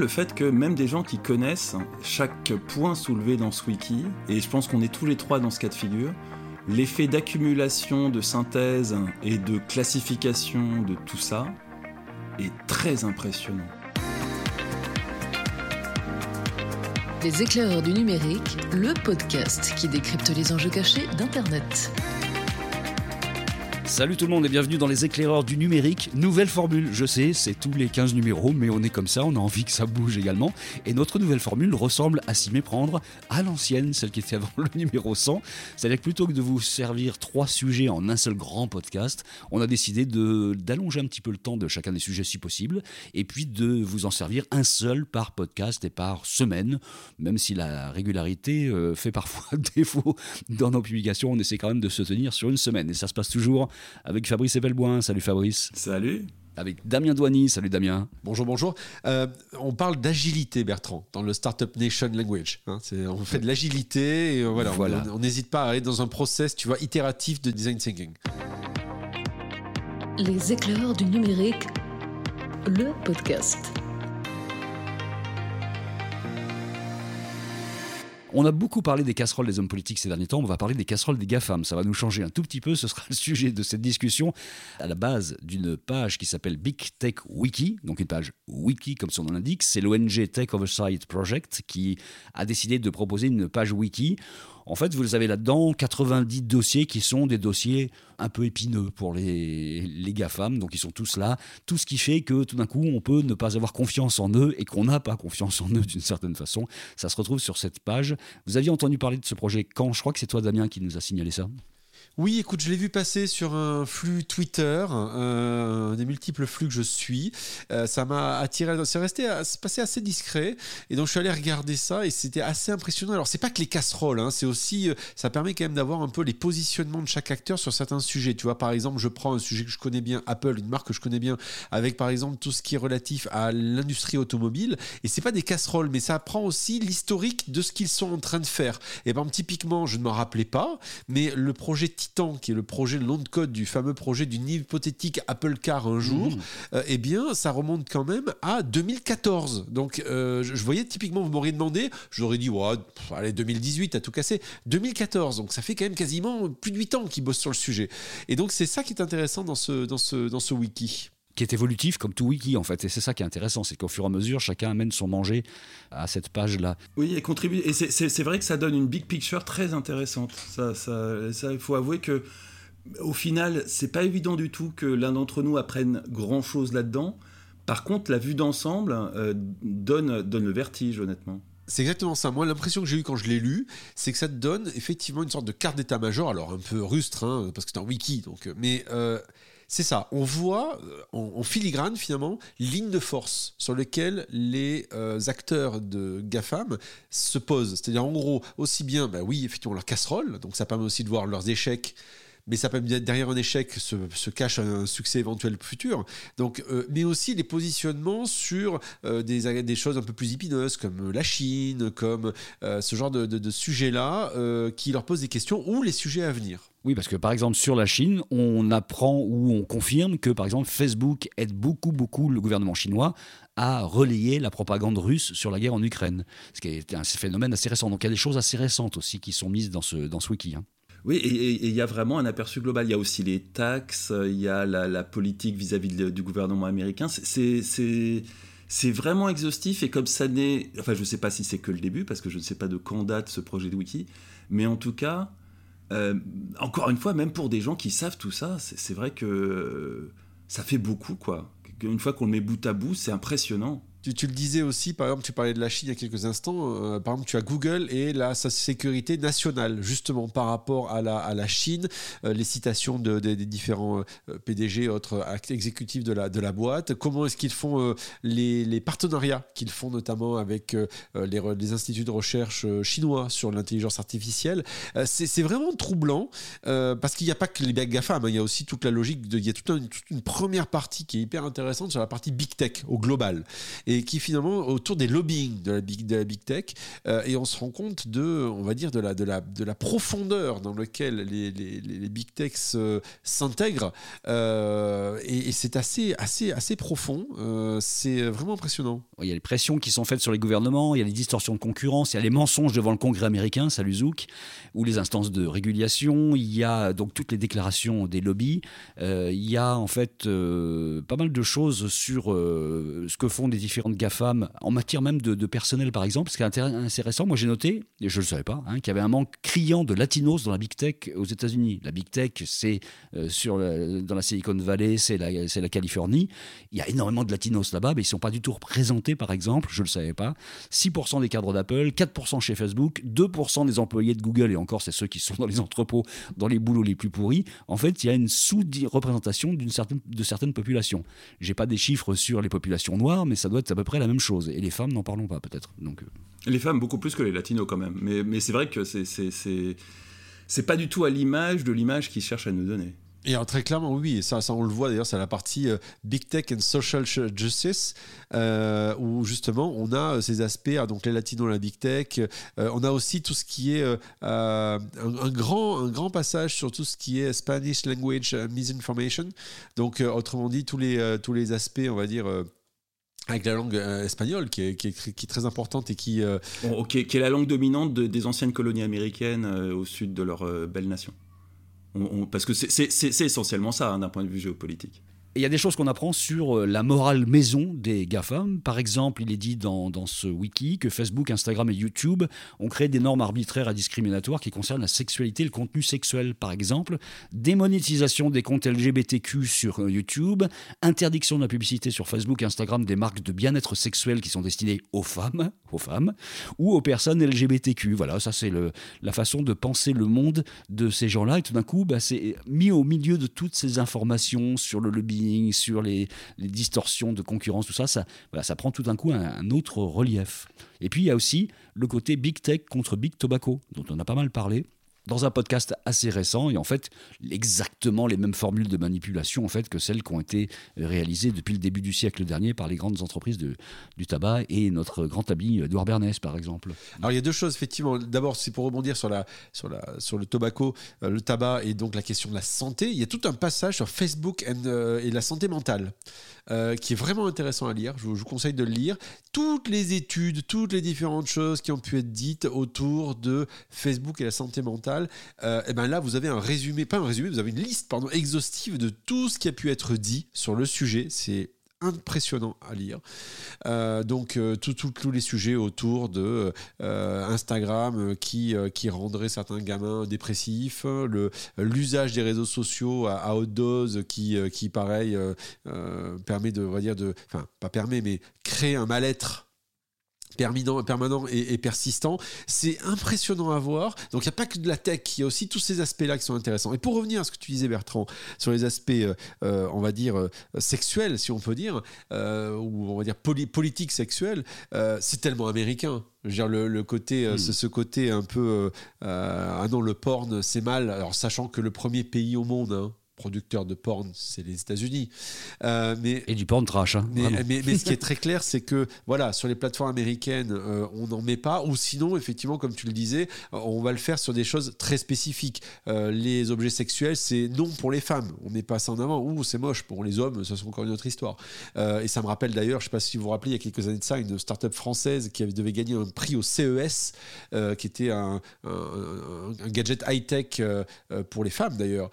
Le fait que même des gens qui connaissent chaque point soulevé dans ce wiki, et je pense qu'on est tous les trois dans ce cas de figure, l'effet d'accumulation, de synthèse et de classification de tout ça est très impressionnant. Les éclaireurs du numérique, le podcast qui décrypte les enjeux cachés d'Internet. Salut tout le monde et bienvenue dans les éclaireurs du numérique. Nouvelle formule, je sais, c'est tous les 15 numéros, mais on est comme ça, on a envie que ça bouge également. Et notre nouvelle formule ressemble à s'y méprendre à l'ancienne, celle qui était avant le numéro 100. C'est-à-dire que plutôt que de vous servir trois sujets en un seul grand podcast, on a décidé d'allonger un petit peu le temps de chacun des sujets si possible, et puis de vous en servir un seul par podcast et par semaine, même si la régularité euh, fait parfois défaut dans nos publications, on essaie quand même de se tenir sur une semaine. Et ça se passe toujours avec Fabrice Ebelboin. Salut Fabrice. Salut. Avec Damien Douany. Salut Damien. Bonjour, bonjour. Euh, on parle d'agilité, Bertrand, dans le Startup Nation Language. Hein. on fait de l'agilité et euh, voilà, voilà. on n'hésite pas à aller dans un process, tu vois, itératif de design thinking. Les éclaireurs du numérique, le podcast. On a beaucoup parlé des casseroles des hommes politiques ces derniers temps, on va parler des casseroles des GAFAM. Ça va nous changer un tout petit peu, ce sera le sujet de cette discussion à la base d'une page qui s'appelle Big Tech Wiki, donc une page wiki comme son nom l'indique. C'est l'ONG Tech Oversight Project qui a décidé de proposer une page wiki en fait, vous avez là-dedans 90 dossiers qui sont des dossiers un peu épineux pour les, les GAFAM, donc ils sont tous là. Tout ce qui fait que tout d'un coup, on peut ne pas avoir confiance en eux et qu'on n'a pas confiance en eux d'une certaine façon. Ça se retrouve sur cette page. Vous aviez entendu parler de ce projet quand? Je crois que c'est toi, Damien, qui nous a signalé ça. Oui, écoute, je l'ai vu passer sur un flux Twitter, euh, des multiples flux que je suis. Euh, ça m'a attiré, c'est resté, c'est passé assez discret. Et donc je suis allé regarder ça et c'était assez impressionnant. Alors c'est pas que les casseroles, hein, c'est aussi, euh, ça permet quand même d'avoir un peu les positionnements de chaque acteur sur certains sujets. Tu vois, par exemple, je prends un sujet que je connais bien, Apple, une marque que je connais bien, avec par exemple tout ce qui est relatif à l'industrie automobile. Et c'est pas des casseroles, mais ça prend aussi l'historique de ce qu'ils sont en train de faire. Et ben typiquement, je ne m'en rappelais pas, mais le projet qui est le projet, le nom de code du fameux projet d'une hypothétique Apple Car un jour, mmh. euh, eh bien, ça remonte quand même à 2014. Donc, euh, je, voyais typiquement, vous m'auriez demandé, j'aurais dit, ouais, allez, 2018, à tout casser. 2014, donc ça fait quand même quasiment plus de 8 ans qu'ils bossent sur le sujet. Et donc, c'est ça qui est intéressant dans ce, dans ce, dans ce wiki qui est évolutif comme tout wiki en fait. Et c'est ça qui est intéressant, c'est qu'au fur et à mesure, chacun amène son manger à cette page-là. Oui, et contribue. Et c'est vrai que ça donne une big picture très intéressante. Ça, ça, ça il faut avouer que au final, c'est pas évident du tout que l'un d'entre nous apprenne grand chose là-dedans. Par contre, la vue d'ensemble euh, donne, donne le vertige, honnêtement. C'est exactement ça. Moi, l'impression que j'ai eue quand je l'ai lu, c'est que ça te donne effectivement une sorte de carte d'état-major, alors un peu rustre, hein, parce que c'est un wiki, donc, mais euh, c'est ça. On voit euh, en, filigrane finalement ligne de force sur lesquelles les euh, acteurs de GAFAM se posent. C'est-à-dire en gros, aussi bien, bah oui, effectivement, leur casserole, donc ça permet aussi de voir leurs échecs mais ça peut derrière un échec se, cache un succès éventuel futur. Donc, euh, mais aussi les positionnements sur euh, des, choses un peu plus épineuses comme la Chine, comme euh, ce genre de, de, sujets-là qui leur posent des questions ou les sujets à venir. Oui, parce que par exemple sur la Chine, on apprend ou on confirme que par exemple Facebook aide beaucoup beaucoup le gouvernement chinois à relayer la propagande russe sur la guerre en Ukraine, ce qui est un phénomène assez récent. Donc il y a des choses assez récentes aussi qui sont mises dans ce, dans ce wiki. Hein. Oui, et il y a vraiment un aperçu global. Il y a aussi les taxes, il y a la, politique vis-à-vis du gouvernement américain. C'est vraiment exhaustif et comme ça n'est... Enfin, je ne sais pas si c'est que le début, parce que je ne sais pas de quand date ce projet de wiki, mais en tout cas, euh, encore une fois, même pour des gens qui savent tout ça, c'est vrai que ça fait beaucoup, quoi. Une fois qu'on le met bout à bout, c'est impressionnant. Tu, le disais aussi, par exemple, tu parlais de la Chine il y a quelques instants. Euh, par exemple, tu as Google et la sa sécurité nationale, justement par rapport à la, Chine, euh, les citations de, des différents euh, PDG, autres actes exécutifs de la, boîte. Comment est-ce qu'ils font les, partenariats qu'ils font notamment avec les, instituts de recherche chinois sur l'intelligence artificielle? C'est vraiment troublant parce qu'il n'y a pas que les GAFAM, hein, il y a aussi toute la logique, il y a toute toute une première partie qui est hyper intéressante sur la partie big tech au global. Et et qui finalement autour des lobbying de la big, de la big tech. et on se rend compte de, on va dire, de la, de la, de la profondeur dans laquelle les, les, les big techs s'intègrent. et, et c'est assez, assez, assez profond. c'est vraiment impressionnant. Il y a les pressions qui sont faites sur les gouvernements, il y a les distorsions de concurrence, il y a les mensonges devant le Congrès américain, salut Zouk, ou les instances de régulation, il y a donc toutes les déclarations des lobbies, euh, il y a en fait euh, pas mal de choses sur euh, ce que font les différentes GAFAM en matière même de, personnel par exemple, ce qui est intéressant, moi j'ai noté, et je ne le savais pas, hein, qu'il y avait un manque criant de latinos dans la Big Tech aux États-Unis. La Big Tech, c'est sur dans la Silicon Valley, c'est la, la Californie, il y a énormément de latinos là-bas, mais ils ne sont pas du tout représentés par exemple, je ne le savais pas. 6% des cadres d'Apple, 4% chez Facebook, 2% des employés de Google, et encore c'est ceux qui sont dans les entrepôts, dans les boulots les plus pourris, en fait il y a une sous-représentation certaine, de certaines populations. J'ai pas des chiffres sur les populations noires, mais ça doit être à peu près la même chose. Et les femmes, n'en parlons pas peut-être. Donc, euh. Les femmes beaucoup plus que les latinos quand même. Mais, mais c'est vrai que c'est, c'est, c'est pas du tout à l'image de l'image qu'ils cherchent à nous donner. Et très clairement, oui, et ça, ça on le voit d'ailleurs, c'est la partie euh, Big Tech and Social Justice, euh, où justement on a euh, ces aspects, ah, donc les latinos, la Big Tech, on a aussi tout ce qui est un, grand, un grand passage sur tout ce qui est Spanish Language Misinformation, donc autrement dit, tous les, tous les aspects, on va dire, avec la langue espagnole qui est, très importante et qui, qui est la langue dominante des anciennes colonies américaines au sud de leur belle nation. Parce que c'est essentiellement ça hein, d'un point de vue géopolitique il y a des choses qu'on apprend sur euh, la morale maison des GAFAM. Par exemple, il est dit dans, ce wiki que Facebook, Instagram et YouTube ont créé des normes arbitraires et discriminatoires qui concernent la sexualité et le contenu sexuel. Par exemple, démonétisation des comptes LGBTQ sur euh, YouTube, interdiction de la publicité sur Facebook, Instagram des marques de bien-être sexuel qui sont destinées aux femmes, aux femmes ou aux personnes LGBTQ. Voilà, ça c'est la façon de penser le monde de ces gens-là. Et tout d'un coup, bah, c'est mis au milieu de toutes ces informations sur le lobby sur les, distorsions de concurrence, tout ça, ça, ça prend tout d'un coup un, autre relief. Et puis il y a aussi le côté big tech contre big tobacco, dont on a pas mal parlé dans un podcast assez récent, et en fait, exactement les mêmes formules de manipulation en fait, que celles qui ont été réalisées depuis le début du siècle dernier par les grandes entreprises du tabac et notre grand ami Edouard Bernès, par exemple. Alors, il y a deux choses, effectivement. D'abord, c'est pour rebondir sur, la, sur le tobacco, euh, le tabac et donc la question de la santé. Il y a tout un passage sur Facebook euh, et la santé mentale. Euh, qui est vraiment intéressant à lire. Je vous, conseille de le lire. Toutes les études, toutes les différentes choses qui ont pu être dites autour de Facebook et la santé mentale, et euh, eh ben là, vous avez un résumé, pas un résumé, vous avez une liste exhaustive de tout ce qui a pu être dit sur le sujet. C'est impressionnant à lire. Euh, donc euh, tous les sujets autour de Instagram qui, qui rendrait certains gamins dépressifs, l'usage des réseaux sociaux à, haute dose qui, qui pareil permet de, on va dire de, enfin pas permet mais crée un mal-être permanent, permanent et, persistant. C'est impressionnant à voir. Donc il n'y a pas que de la tech, il y a aussi tous ces aspects-là qui sont intéressants. Et pour revenir à ce que tu disais Bertrand, sur les aspects, euh, euh, on va dire, euh, sexuels, si on peut dire, ou on va dire politique sexuelle, c'est tellement américain. Dire, le, côté, hmm. ce, côté un peu, ah non, le porn, c'est mal. Alors sachant que le premier pays au monde, hein, producteur de porn, c'est les États-Unis. Euh, mais, et du porn trash. Hein, mais, mais, ce qui est très clair, c'est que voilà, sur les plateformes américaines, euh, on n'en met pas. Ou sinon, effectivement, comme tu le disais, euh, on va le faire sur des choses très spécifiques. les objets sexuels, c'est non pour les femmes. On met pas ça en avant. Ou c'est moche pour les hommes, ça sera encore une autre histoire. et ça me rappelle d'ailleurs, je ne sais pas si vous vous rappelez, il y a quelques années de ça, une start-up française qui devait gagner un prix au CES, qui était un, un, un gadget high-tech pour les femmes d'ailleurs,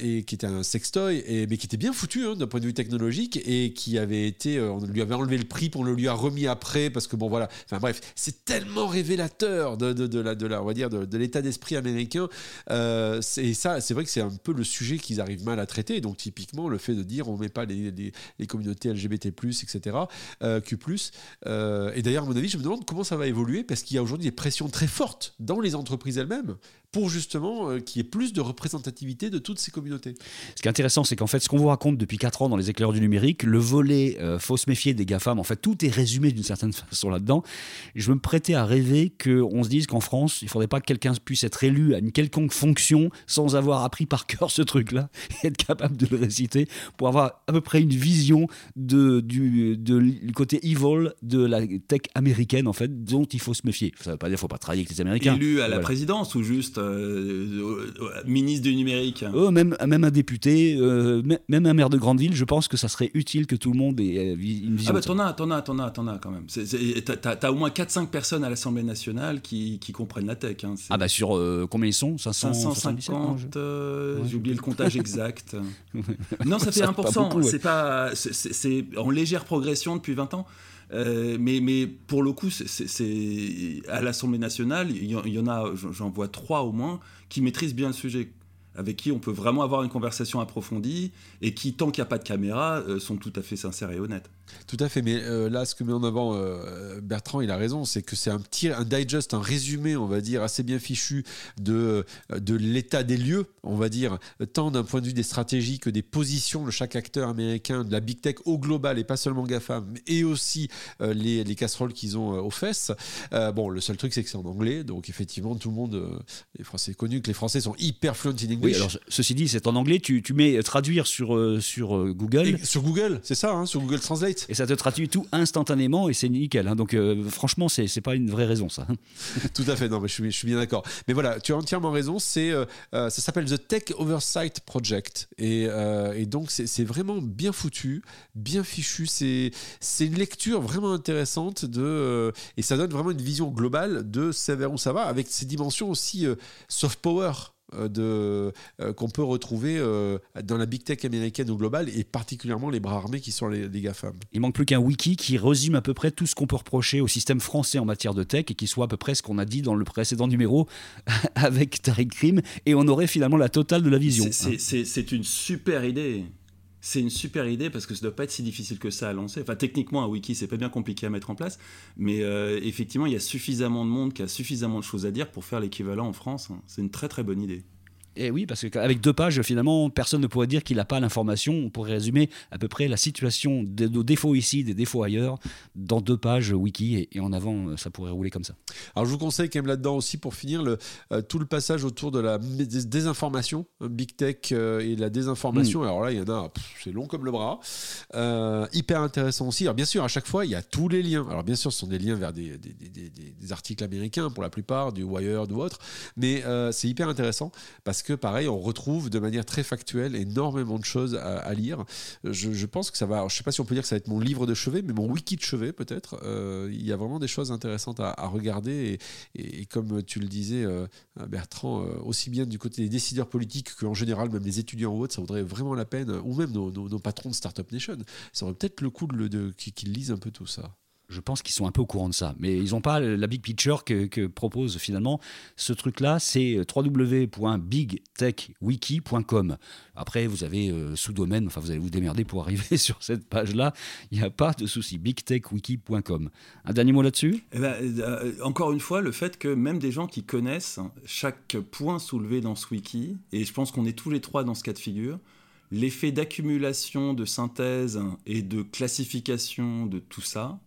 et qui était un sextoy, mais qui était bien foutu hein, d'un point de vue technologique et qui avait été, euh, on lui avait enlevé le prix pour le lui a remis après parce que bon voilà, enfin bref, c'est tellement révélateur de, de, la, de la, on va dire, de, l'état d'esprit américain. Euh, et ça, c'est vrai que c'est un peu le sujet qu'ils arrivent mal à traiter. Donc typiquement le fait de dire on met pas les, les, communautés LGBT+, etc., euh, Q+. Euh, et d'ailleurs à mon avis, je me demande comment ça va évoluer parce qu'il y a aujourd'hui des pressions très fortes dans les entreprises elles-mêmes pour justement euh, qu'il y ait plus de représentativité de toutes ces communautés. Ce qui est intéressant, c'est qu'en fait, ce qu'on vous raconte depuis 4 ans dans les éclaireurs du numérique, le volet euh, faut se méfier des GAFAM, en fait, tout est résumé d'une certaine façon là-dedans. Je me prêtais à rêver qu'on se dise qu'en France, il ne faudrait pas que quelqu'un puisse être élu à une quelconque fonction sans avoir appris par cœur ce truc-là et être capable de le réciter pour avoir à peu près une vision de, du, de, du côté evil de la tech américaine, en fait, dont il faut se méfier. Ça ne veut pas dire qu'il ne faut pas travailler avec les Américains. Élu à la Voilà. présidence ou juste euh, euh, ministre du numérique Oh, même, même un député, euh, mê- même un maire de grande ville, je pense que ça serait utile que tout le monde ait euh, une vision. Ah bah t'en as, t'en as, t'en as, t'en as quand même. T'as au moins 4-5 personnes à l'Assemblée nationale qui, qui comprennent la tech. hein. Ah bah sur euh, combien ils sont? 577 non, 550, je- euh, Ouais, j'ai je- oublié le comptage exact. non, ça fait Ça fait pas 1%. beaucoup, ouais. C'est pas, c'est en légère progression depuis 20 ans. Euh, mais, pour le coup, c'est- à l'Assemblée nationale, il y, en- a, j'en- j'en vois trois au moins, qui maîtrisent bien le sujet, avec qui on peut vraiment avoir une conversation approfondie et qui, tant qu'il n'y a pas de caméra, euh, sont tout à fait sincères et honnêtes. Tout à fait, mais euh, là, ce que met en avant euh, Bertrand, il a raison, c'est que c'est un petit, un digest, un résumé, on va dire, assez bien fichu de, de l'état des lieux, on va dire, tant d'un point de vue des stratégies que des positions de chaque acteur américain, de la big tech au global et pas seulement GAFAM, et aussi euh, les, les casseroles qu'ils ont euh, aux fesses. Euh, bon, le seul truc, c'est que c'est en anglais, donc effectivement, tout le monde, euh, les Français, c'est connu que les Français sont hyper fluent in English. Oui, alors ce- ceci dit, c'est en anglais, tu, tu mets euh, traduire sur, euh, sur euh, Google. Et sur Google, c'est ça, hein, sur Google Translate. Et ça te traduit tout instantanément et c'est nickel. hein. Donc euh, franchement, c'est c'est pas une vraie raison ça. Tout à fait, non, mais je suis, je suis bien d'accord. Mais voilà, tu as entièrement raison. C'est, euh, euh, ça s'appelle The Tech Oversight Project, et, euh, et donc c'est c'est vraiment bien foutu, bien fichu. C'est, c'est une lecture vraiment intéressante de, et ça donne vraiment une vision globale de vers où ça va, avec ces dimensions aussi soft power. Euh, De, euh, qu'on peut retrouver euh, dans la big tech américaine au global et particulièrement les bras armés qui sont les, les GAFAM. Il manque plus qu'un wiki qui résume à peu près tout ce qu'on peut reprocher au système français en matière de tech et qui soit à peu près ce qu'on a dit dans le précédent numéro avec Tariq Krim et on aurait finalement la totale de la vision. C'est- c'est- C'est c'est une super idée. C'est une super idée parce que ça doit pas être si difficile que ça à lancer. Enfin, techniquement, un wiki, c'est pas bien compliqué à mettre en place, mais euh, effectivement, il y a suffisamment de monde qui a suffisamment de choses à dire pour faire l'équivalent en France. hein. C'est une très très bonne idée. Et oui, parce qu'avec deux pages, finalement, personne ne pourrait dire qu'il n'a pas l'information. On pourrait résumer à peu près la situation de nos défauts ici, des défauts ailleurs, dans deux pages wiki, et, et en avant, euh, ça pourrait rouler comme ça. Alors je vous conseille quand même là-dedans aussi pour finir le, euh, tout le passage autour de la désinformation, hein, big tech euh, et la désinformation. Alors là il y en a, c'est long comme le bras, Euh, hyper intéressant aussi. Alors bien sûr à chaque fois il y a tous les liens. Alors bien sûr ce sont des liens vers des, des- articles américains pour la plupart, du Wired ou autre, mais euh, c'est hyper intéressant parce que pareil on retrouve de manière très factuelle énormément de choses à, lire. Je, pense que ça va, je sais pas si on peut dire que ça va être mon livre de chevet, mais mon wiki de chevet peut-être. Euh, il y a vraiment des choses intéressantes à, regarder et, comme tu le disais, euh, Bertrand, euh, aussi bien du côté des décideurs politiques qu'en général, même les étudiants ou autres, ça vaudrait vraiment la peine, ou même nos, patrons de Startup Nation, ça aurait peut-être le coup de, de, qu'ils qu'ils lisent un peu tout ça. Je pense qu'ils sont un peu au courant de ça, mais ils n'ont pas la big picture que, propose finalement ce truc-là. C'est www.bigtechwiki.com. Après, vous avez euh, sous-domaine, enfin vous allez vous démerder pour arriver sur cette page-là. Il n'y a pas de souci. bigtechwiki.com. Un dernier mot là-dessus? Eh ben, euh, encore une fois, le fait que même des gens qui connaissent chaque point soulevé dans ce wiki, et je pense qu'on est tous les trois dans ce cas de figure, l'effet d'accumulation, de synthèse et de classification de tout ça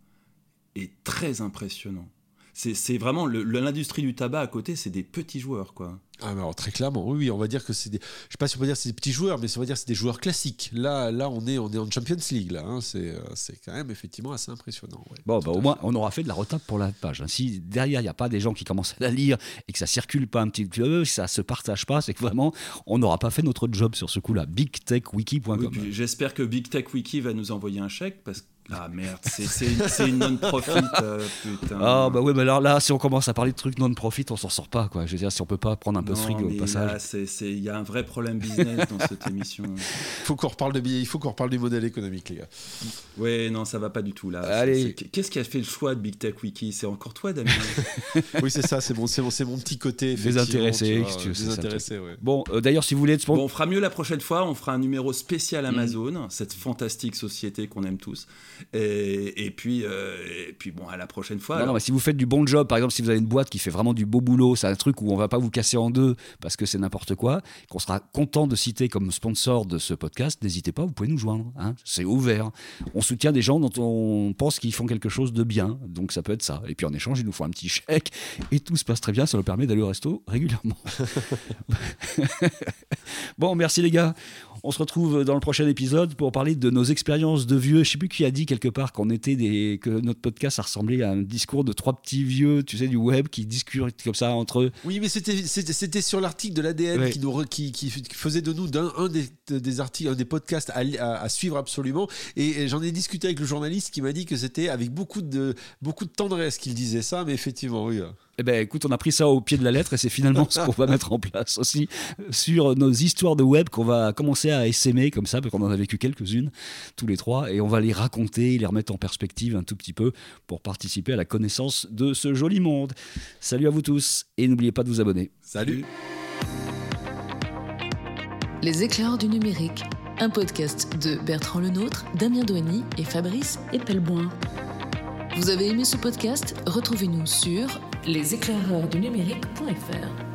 est très impressionnant. C'est vraiment l'industrie du tabac à côté, c'est des petits joueurs, quoi. Ah, mais alors très clairement, oui, oui, on va dire que c'est des. Je sais pas si on peut dire que c'est des petits joueurs, mais on va dire que c'est des joueurs classiques. Là, là, on est, on est en Champions League, là. hein. C'est, euh, c'est quand même effectivement assez impressionnant. ouais. Bon, bah, au moins, on aura fait de la retape pour la page. hein. Si derrière, il n'y a pas des gens qui commencent à la lire et que ça circule pas un petit peu, ça se partage pas, c'est que vraiment, on n'aura pas fait notre job sur ce coup-là. bigtechwiki.com. Oui, J'espère que Big Tech Wiki va nous envoyer un chèque parce que. Ah merde, c'est- une non-profit, euh, putain. Ah bah ouais, mais alors là, si on commence à parler de trucs non-profit, on s'en sort pas, quoi. Je veux dire, si on peut pas prendre un peu de Non, fric au passage. là, c'est- c'est- Il y a un vrai problème business dans cette émission. Il faut qu'on reparle de billets, il faut qu'on reparle du modèle économique, les gars. Ouais, non, ça va pas du tout là. Allez. Qu'est-ce qui a fait le choix de Big Tech Wiki? C'est encore toi, Damien? Oui, c'est ça, c'est mon, c'est mon, c'est mon petit côté. Désintéressé, tu vois, Désintéressé, ouais. Bon, euh, d'ailleurs, si vous voulez être sponsor- Bon, on fera mieux la prochaine fois. On fera un numéro spécial Mm. Amazon, cette fantastique société qu'on aime tous. Et, puis, euh, et puis, bon, à la prochaine fois. Non, mais si vous faites du bon job, par exemple, si vous avez une boîte qui fait vraiment du beau boulot, c'est un truc où on va pas vous casser en deux parce que c'est n'importe quoi, qu'on sera content de citer comme sponsor de ce podcast, n'hésitez pas, vous pouvez nous joindre. Hein. c'est ouvert. On soutient des gens dont on pense qu'ils font quelque chose de bien, donc ça peut être ça. Et puis en échange, ils nous font un petit chèque et tout se passe très bien, ça nous permet d'aller au resto régulièrement. bon, merci les gars. On se retrouve dans le prochain épisode pour parler de nos expériences de vieux. Je sais plus qui a dit quelque part qu'on était des que notre podcast a ressemblé à un discours de trois petits vieux, tu sais, du web qui discutent comme ça entre eux. Oui, mais c'était c'était sur l'article de l'ADN qui, nous, qui, qui, faisait de nous d'un un des, des articles, un des podcasts à, à, suivre absolument. Et, j'en ai discuté avec le journaliste qui m'a dit que c'était avec beaucoup de beaucoup de tendresse qu'il disait ça, mais effectivement, oui. Eh ben, écoute, on a pris ça au pied de la lettre et c'est finalement ce qu'on va mettre en place aussi sur nos histoires de web qu'on va commencer à essaimer comme ça, parce qu'on en a vécu quelques-unes tous les trois et on va les raconter, les remettre en perspective un tout petit peu pour participer à la connaissance de ce joli monde. Salut à vous tous et n'oubliez pas de vous abonner. Salut. Les éclairs du numérique, un podcast de Bertrand Lenôtre, Damien Douany et Fabrice Epelboin. Vous avez aimé ce podcast? Retrouvez-nous sur leséclaireursdunumérique.fr.